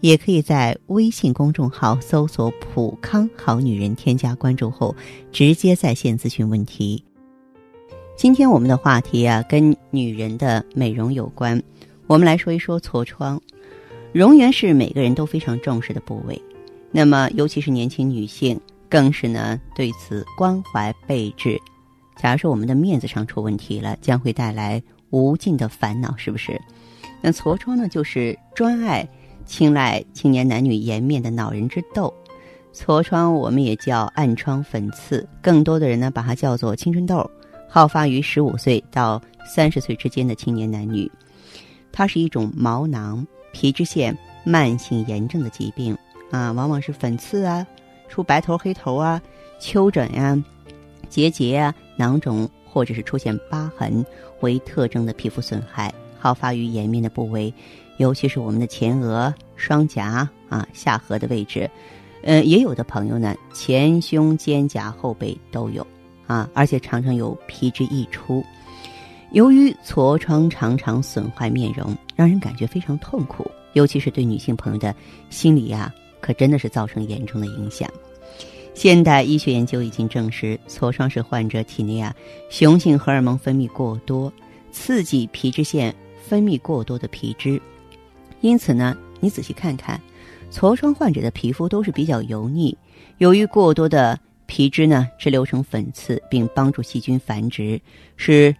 也可以在微信公众号搜索“普康好女人”，添加关注后直接在线咨询问题。今天我们的话题啊，跟女人的美容有关。我们来说一说痤疮。容颜是每个人都非常重视的部位，那么尤其是年轻女性，更是呢对此关怀备至。假如说我们的面子上出问题了，将会带来无尽的烦恼，是不是？那痤疮呢，就是专爱青睐青年男女颜面的恼人之痘。痤疮我们也叫暗疮粉刺，更多的人呢把它叫做青春痘。好发于十五岁到三十岁之间的青年男女，它是一种毛囊皮脂腺慢性炎症的疾病啊，往往是粉刺啊、出白头黑头啊、丘疹呀、结节啊、囊肿或者是出现疤痕为特征的皮肤损害，好发于颜面的部位，尤其是我们的前额、双颊啊、下颌的位置，呃，也有的朋友呢，前胸、肩胛、后背都有。啊，而且常常有皮脂溢出。由于痤疮常常损坏面容，让人感觉非常痛苦，尤其是对女性朋友的心理呀，可真的是造成严重的影响。现代医学研究已经证实，痤疮是患者体内啊雄性荷尔蒙分泌过多，刺激皮脂腺分泌过多的皮脂。因此呢，你仔细看看，痤疮患者的皮肤都是比较油腻，由于过多的。皮脂呢，滞留成粉刺，并帮助细菌繁殖，使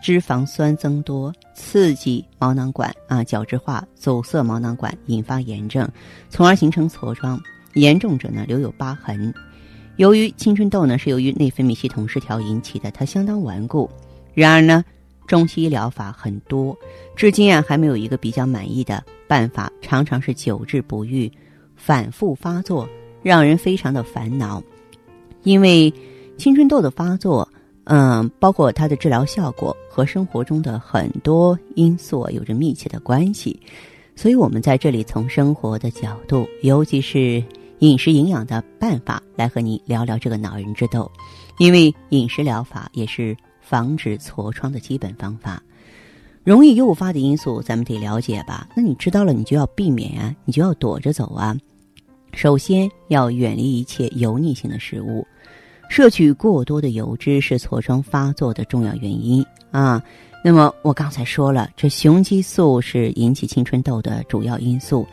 脂肪酸增多，刺激毛囊管啊角质化，阻塞毛囊管，引发炎症，从而形成痤疮。严重者呢，留有疤痕。由于青春痘呢是由于内分泌系统失调引起的，它相当顽固。然而呢，中西医疗法很多，至今啊还没有一个比较满意的办法，常常是久治不愈，反复发作，让人非常的烦恼。因为青春痘的发作，嗯，包括它的治疗效果和生活中的很多因素有着密切的关系，所以我们在这里从生活的角度，尤其是饮食营养的办法来和你聊聊这个恼人之痘。因为饮食疗法也是防止痤疮的基本方法。容易诱发的因素，咱们得了解吧？那你知道了，你就要避免啊，你就要躲着走啊。首先要远离一切油腻性的食物，摄取过多的油脂是痤疮发作的重要原因啊。那么我刚才说了，这雄激素是引起青春痘的主要因素，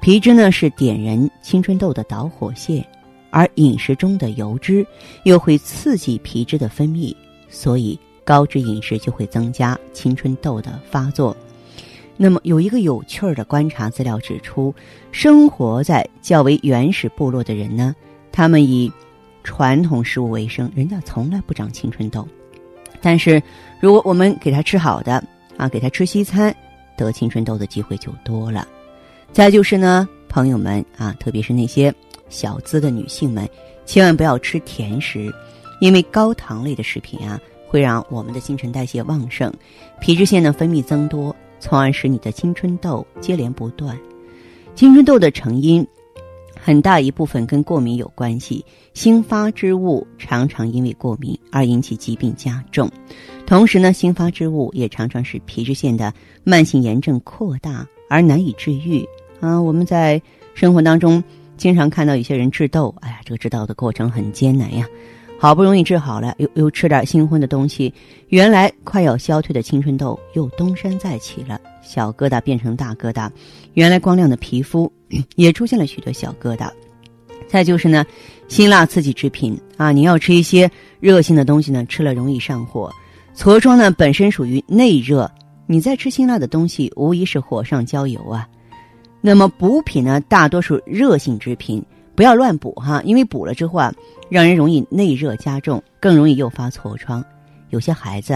皮脂呢是点燃青春痘的导火线，而饮食中的油脂又会刺激皮脂的分泌，所以高脂饮食就会增加青春痘的发作。那么有一个有趣儿的观察资料指出，生活在较为原始部落的人呢，他们以传统食物为生，人家从来不长青春痘。但是如果我们给他吃好的啊，给他吃西餐，得青春痘的机会就多了。再就是呢，朋友们啊，特别是那些小资的女性们，千万不要吃甜食，因为高糖类的食品啊，会让我们的新陈代谢旺盛，皮脂腺的分泌增多。从而使你的青春痘接连不断。青春痘的成因很大一部分跟过敏有关系，新发之物常常因为过敏而引起疾病加重。同时呢，新发之物也常常使皮脂腺的慢性炎症扩大而难以治愈。啊，我们在生活当中经常看到有些人治痘，哎呀，这个治痘的过程很艰难呀。好不容易治好了，又又吃点新婚的东西，原来快要消退的青春痘又东山再起了，小疙瘩变成大疙瘩，原来光亮的皮肤 也出现了许多小疙瘩。再就是呢，辛辣刺激制品啊，你要吃一些热性的东西呢，吃了容易上火。痤疮呢本身属于内热，你再吃辛辣的东西，无疑是火上浇油啊。那么补品呢，大多数热性制品。不要乱补哈，因为补了之后啊，让人容易内热加重，更容易诱发痤疮。有些孩子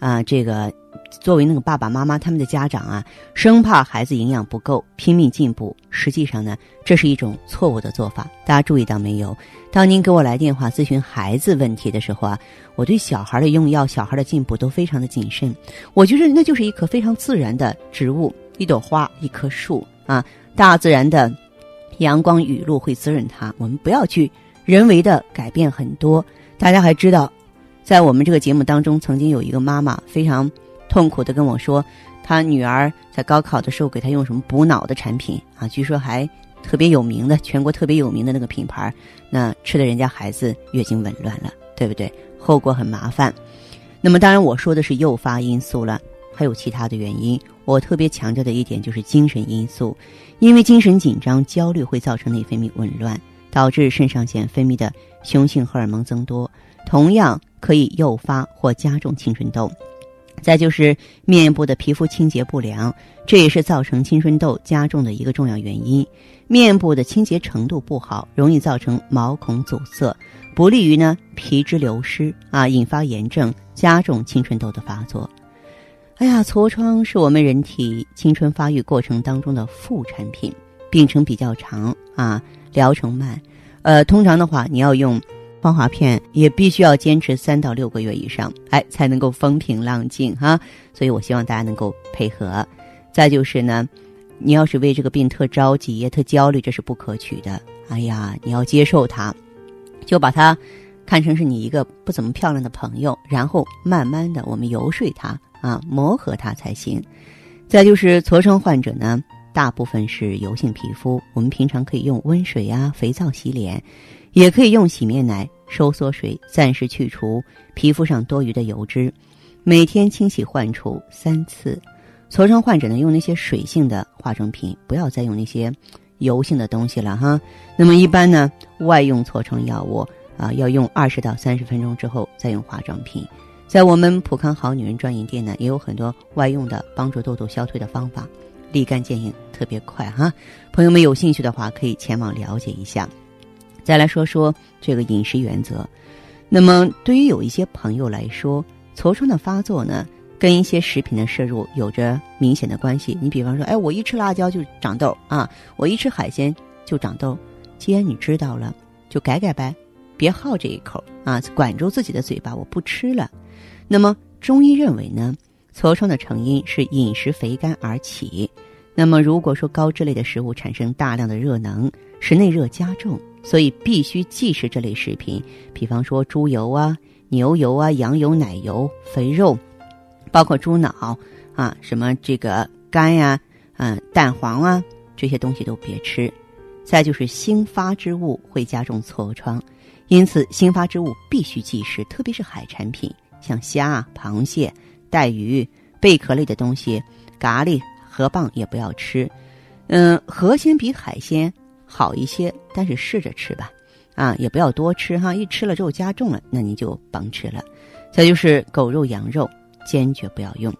啊，这个作为那个爸爸妈妈他们的家长啊，生怕孩子营养不够，拼命进补。实际上呢，这是一种错误的做法。大家注意到没有？当您给我来电话咨询孩子问题的时候啊，我对小孩的用药、小孩的进步都非常的谨慎。我觉得那就是一棵非常自然的植物，一朵花，一棵树啊，大自然的阳光雨露会滋润它。我们不要去人为的改变很多。大家还知道，在我们这个节目当中，曾经有一个妈妈非常。痛苦的跟我说，她女儿在高考的时候给她用什么补脑的产品啊？据说还特别有名的，全国特别有名的那个品牌，那吃的人家孩子月经紊乱了，对不对？后果很麻烦。那么当然我说的是诱发因素了，还有其他的原因。我特别强调的一点就是精神因素，因为精神紧张、焦虑会造成内分泌紊乱，导致肾上腺分泌的雄性荷尔蒙增多，同样可以诱发或加重青春痘。再就是面部的皮肤清洁不良，这也是造成青春痘加重的一个重要原因。面部的清洁程度不好，容易造成毛孔阻塞，不利于呢皮脂流失啊，引发炎症，加重青春痘的发作。哎呀，痤疮是我们人体青春发育过程当中的副产品，病程比较长啊，疗程慢。呃，通常的话，你要用。芳华片也必须要坚持三到六个月以上，哎，才能够风平浪静哈。所以我希望大家能够配合。再就是呢，你要是为这个病特着急、特焦虑，这是不可取的。哎呀，你要接受它，就把它看成是你一个不怎么漂亮的朋友，然后慢慢的我们游说他啊，磨合它才行。再就是痤疮患者呢，大部分是油性皮肤，我们平常可以用温水啊、肥皂洗脸。也可以用洗面奶、收缩水暂时去除皮肤上多余的油脂，每天清洗患处三次。痤疮患者呢，用那些水性的化妆品，不要再用那些油性的东西了哈。那么一般呢，外用痤疮药物啊，要用二十到三十分钟之后再用化妆品。在我们普康好女人专营店呢，也有很多外用的帮助痘痘消退的方法，立竿见影，特别快哈。朋友们有兴趣的话，可以前往了解一下。再来说说这个饮食原则，那么对于有一些朋友来说，痤疮的发作呢，跟一些食品的摄入有着明显的关系。你比方说，哎，我一吃辣椒就长痘啊，我一吃海鲜就长痘。既然你知道了，就改改呗，别好这一口啊，管住自己的嘴巴，我不吃了。那么中医认为呢，痤疮的成因是饮食肥甘而起。那么如果说高脂类的食物产生大量的热能，使内热加重。所以必须忌食这类食品，比方说猪油啊、牛油啊、羊油、奶油、肥肉，包括猪脑啊、什么这个肝呀、嗯蛋黄啊这些东西都别吃。再就是新发之物会加重痤疮，因此新发之物必须忌食，特别是海产品，像虾、螃蟹、带鱼、贝壳类的东西，蛤蜊、河蚌也不要吃。嗯，河鲜比海鲜。好一些，但是试着吃吧，啊，也不要多吃哈，一吃了之后加重了，那你就甭吃了。再就是狗肉、羊肉，坚决不要用。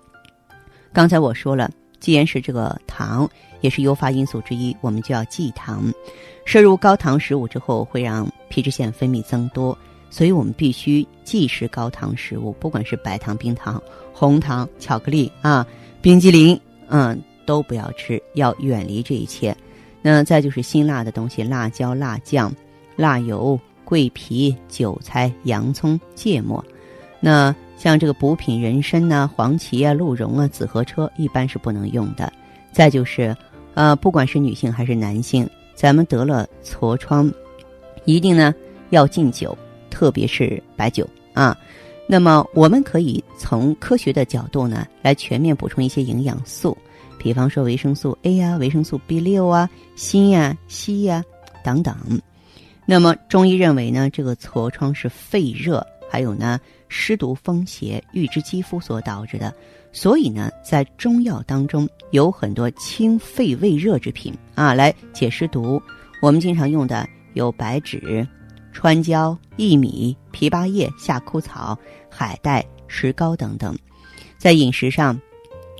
刚才我说了，既然是这个糖也是诱发因素之一，我们就要忌糖。摄入高糖食物之后，会让皮脂腺分泌增多，所以我们必须忌食高糖食物，不管是白糖、冰糖、红糖、巧克力啊、冰激凌，嗯，都不要吃，要远离这一切。那再就是辛辣的东西，辣椒、辣酱、辣油、桂皮、韭菜、洋葱、芥末。那像这个补品人参呐、黄芪啊、鹿茸啊、紫河车，一般是不能用的。再就是，呃，不管是女性还是男性，咱们得了痤疮，一定呢要禁酒，特别是白酒啊。那么我们可以从科学的角度呢，来全面补充一些营养素。比方说维生素 A 呀、维生素 B 六啊、锌呀、硒呀等等。那么中医认为呢，这个痤疮是肺热，还有呢湿毒风邪、郁滞肌肤所导致的。所以呢，在中药当中有很多清肺胃热之品啊，来解湿毒。我们经常用的有白芷、川椒、薏米、枇杷叶、夏枯草、海带、石膏等等。在饮食上。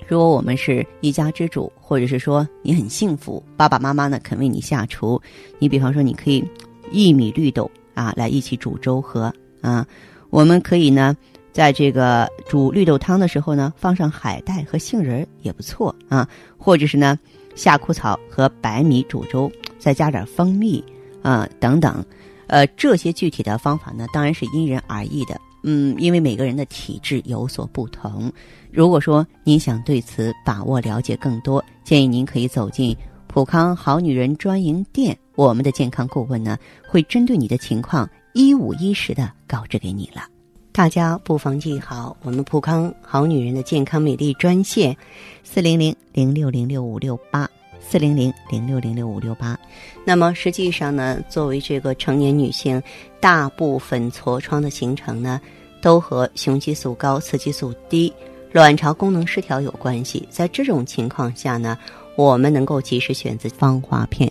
如果我们是一家之主，或者是说你很幸福，爸爸妈妈呢肯为你下厨，你比方说你可以薏米绿豆啊来一起煮粥喝啊，我们可以呢在这个煮绿豆汤的时候呢，放上海带和杏仁也不错啊。或者是呢，夏枯草和白米煮粥，再加点蜂蜜啊等等。呃，这些具体的方法呢，当然是因人而异的。嗯，因为每个人的体质有所不同。如果说您想对此把握了解更多，建议您可以走进普康好女人专营店，我们的健康顾问呢会针对你的情况一五一十的告知给你了。大家不妨记好我们普康好女人的健康美丽专线：四零零零六零六五六八。四零零零六零六五六八，那么实际上呢，作为这个成年女性，大部分痤疮的形成呢，都和雄激素高、雌激素低、卵巢功能失调有关系。在这种情况下呢，我们能够及时选择芳华片，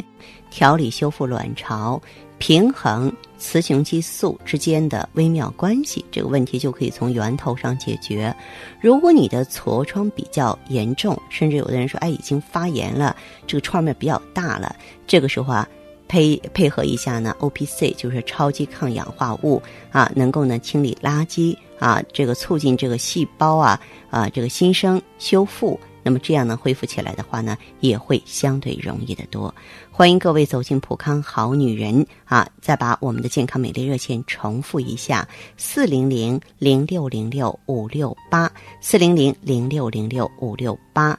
调理修复卵巢。平衡雌雄激素之间的微妙关系，这个问题就可以从源头上解决。如果你的痤疮比较严重，甚至有的人说，哎，已经发炎了，这个创面比较大了，这个时候啊，配配合一下呢，O P C 就是超级抗氧化物啊，能够呢清理垃圾啊，这个促进这个细胞啊啊这个新生修复。那么这样呢，恢复起来的话呢，也会相对容易的多。欢迎各位走进普康好女人啊！再把我们的健康美丽热线重复一下：四零零零六零六五六八，四零零零六零六五六八。